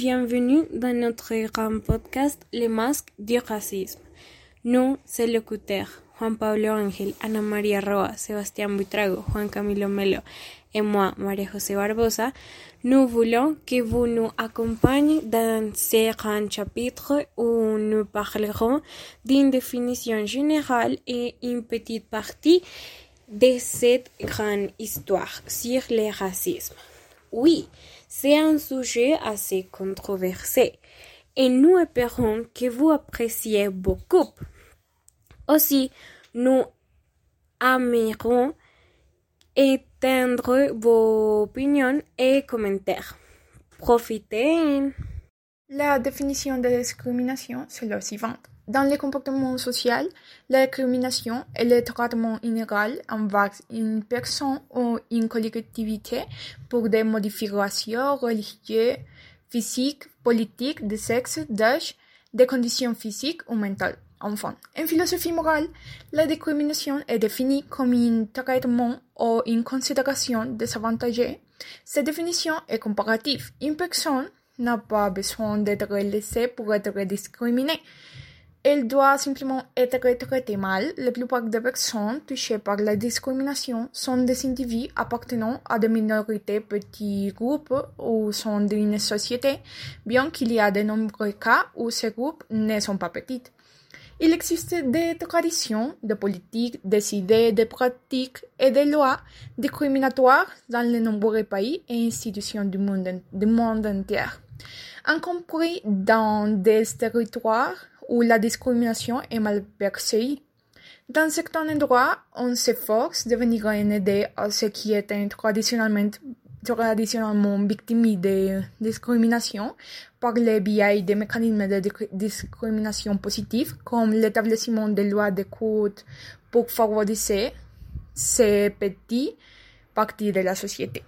bienvenue dans notre grand podcast Les masques du racisme. Nous, c'est locuteurs Juan Pablo Ángel, Ana María Roa, Sebastián Buitrago, Juan Camilo Melo et moi, María-José Barbosa, nous voulons que vous nous accompagniez dans ce grand chapitre où nous parlerons d'une définition générale et une petite partie de cette grande histoire sur le racisme. Oui, c'est un sujet assez controversé et nous espérons que vous appréciez beaucoup. Aussi, nous aimerons entendre vos opinions et commentaires. Profitez! La définition de discrimination, c'est la suivante. Dans le comportement social, la discrimination est le traitement inégal envers une personne ou une collectivité pour des modifications religieuses, physiques, politiques, de sexe, d'âge, des conditions physiques ou mentales. Enfin, en philosophie morale, la discrimination est définie comme un traitement ou une considération désavantagée. Cette définition est comparative. Une personne n'a pas besoin d'être laissée pour être discriminée. Elle doit simplement être traitée mal. La plupart des personnes touchées par la discrimination sont des individus appartenant à des minorités, petits groupes ou sont d'une société, bien qu'il y a de nombreux cas où ces groupes ne sont pas petits. Il existe des traditions, des politiques, des idées, des pratiques et des lois discriminatoires dans de nombreux pays et institutions du monde, du monde entier, y compris dans des territoires où la discrimination est mal perçue. Dans certains endroits, on s'efforce de venir en aide à ceux qui étaient traditionnellement traditionnellement victimes de discrimination par le biais des mécanismes de discrimination positive, comme l'établissement de lois d'écoute pour favoriser ces petits parties de la société.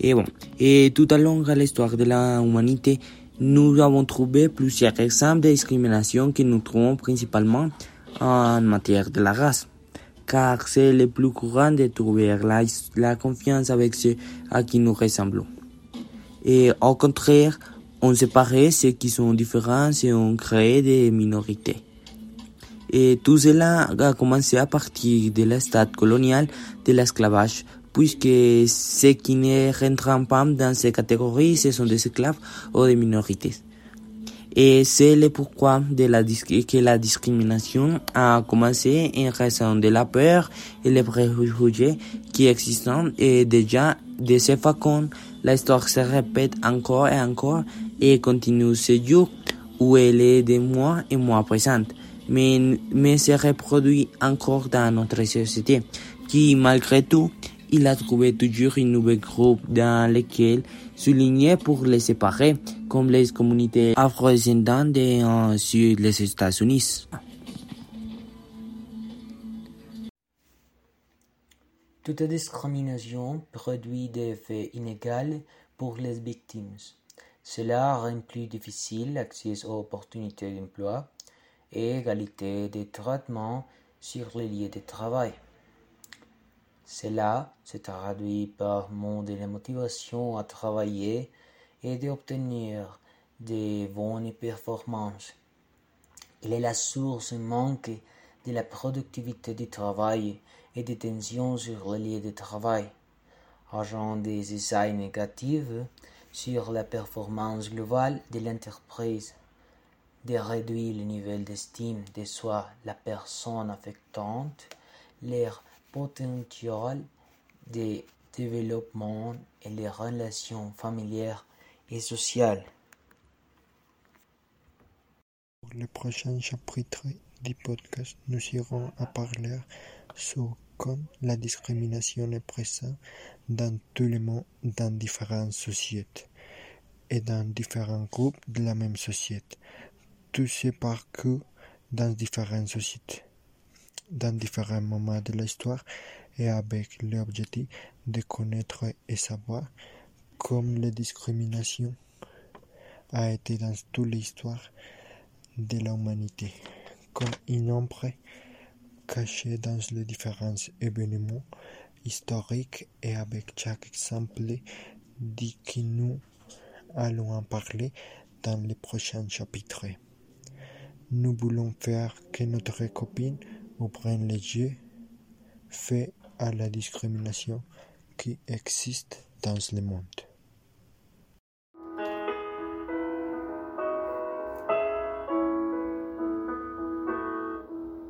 Et bon, et tout long de l'histoire de l'humanité, nous avons trouvé plusieurs exemples de discrimination que nous trouvons principalement en matière de la race car c'est le plus courant de trouver la, la confiance avec ceux à qui nous ressemblons. Et au contraire, on séparait ceux qui sont différents et on créé des minorités. Et tout cela a commencé à partir de l'état colonial de l'esclavage, puisque ceux qui ne rentrent pas dans ces catégories, ce sont des esclaves ou des minorités. Et c'est le pourquoi de la que la discrimination a commencé en raison de la peur et les préjugés qui existent et déjà de ce façon l'histoire se répète encore et encore et continue ce jour où elle est de moins en moins présente mais, mais se reproduit encore dans notre société qui malgré tout il a trouvé toujours un nouveau groupe dans lequel souligner pour les séparer, comme les communautés afro-descendantes euh, sur les États-Unis. Toute discrimination produit des effets inégaux pour les victimes. Cela rend plus difficile l'accès aux opportunités d'emploi et égalité de traitement sur les lieux de travail. Cela se traduit par mon de la motivation à travailler et d'obtenir de bonnes performances. Il est la source manque de la productivité du travail et des tensions sur les lieux de travail, agent des essais négatifs sur la performance globale de l'entreprise, de réduire le niveau d'estime de soi la personne affectante, leur potentiel de développement et les relations familières et sociales. Pour le prochain chapitre du podcast, nous irons à parler sur comment la discrimination est présente dans tout le monde, dans différentes sociétés et dans différents groupes de la même société. Tout ce parcours dans différentes sociétés dans différents moments de l'histoire et avec l'objectif de connaître et savoir comme la discrimination a été dans toute l'histoire de l'humanité, comme une ombre cachée dans les différents événements historiques et avec chaque exemple dit qui nous allons en parler dans les prochains chapitres. Nous voulons faire que notre copine les yeux fait à la discrimination qui existe dans le monde.